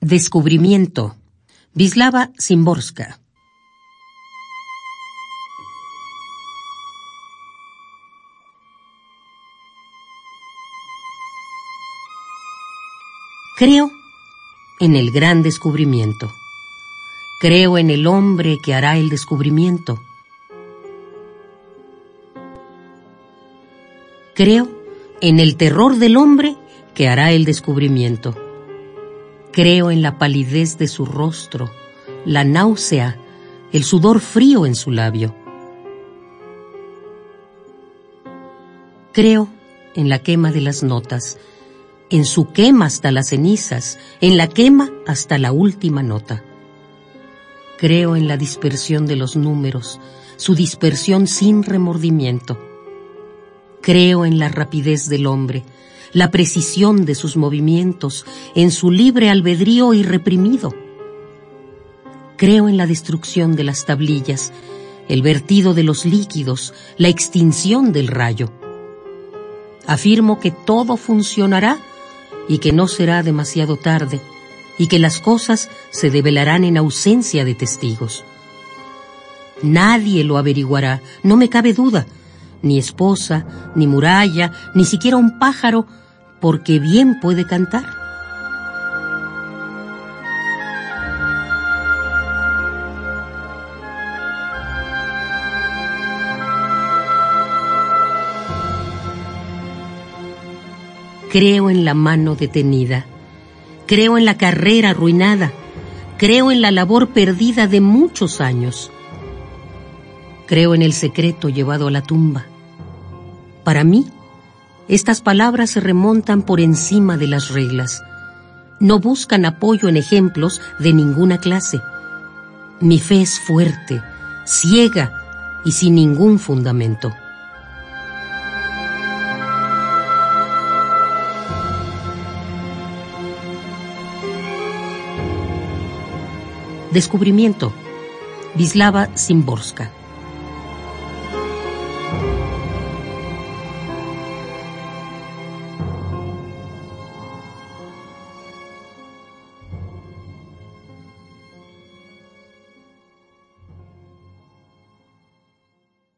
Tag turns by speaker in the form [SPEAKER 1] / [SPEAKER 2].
[SPEAKER 1] Descubrimiento. Vislava Simborska. Creo en el gran descubrimiento. Creo en el hombre que hará el descubrimiento. Creo en el terror del hombre que hará el descubrimiento. Creo en la palidez de su rostro, la náusea, el sudor frío en su labio. Creo en la quema de las notas, en su quema hasta las cenizas, en la quema hasta la última nota. Creo en la dispersión de los números, su dispersión sin remordimiento. Creo en la rapidez del hombre, la precisión de sus movimientos, en su libre albedrío irreprimido. Creo en la destrucción de las tablillas, el vertido de los líquidos, la extinción del rayo. Afirmo que todo funcionará y que no será demasiado tarde y que las cosas se develarán en ausencia de testigos. Nadie lo averiguará, no me cabe duda, ni esposa, ni muralla, ni siquiera un pájaro, porque bien puede cantar. Creo en la mano detenida, creo en la carrera arruinada, creo en la labor perdida de muchos años. Creo en el secreto llevado a la tumba. Para mí, estas palabras se remontan por encima de las reglas. No buscan apoyo en ejemplos de ninguna clase. Mi fe es fuerte, ciega y sin ningún fundamento. Descubrimiento. Vislava Simborska.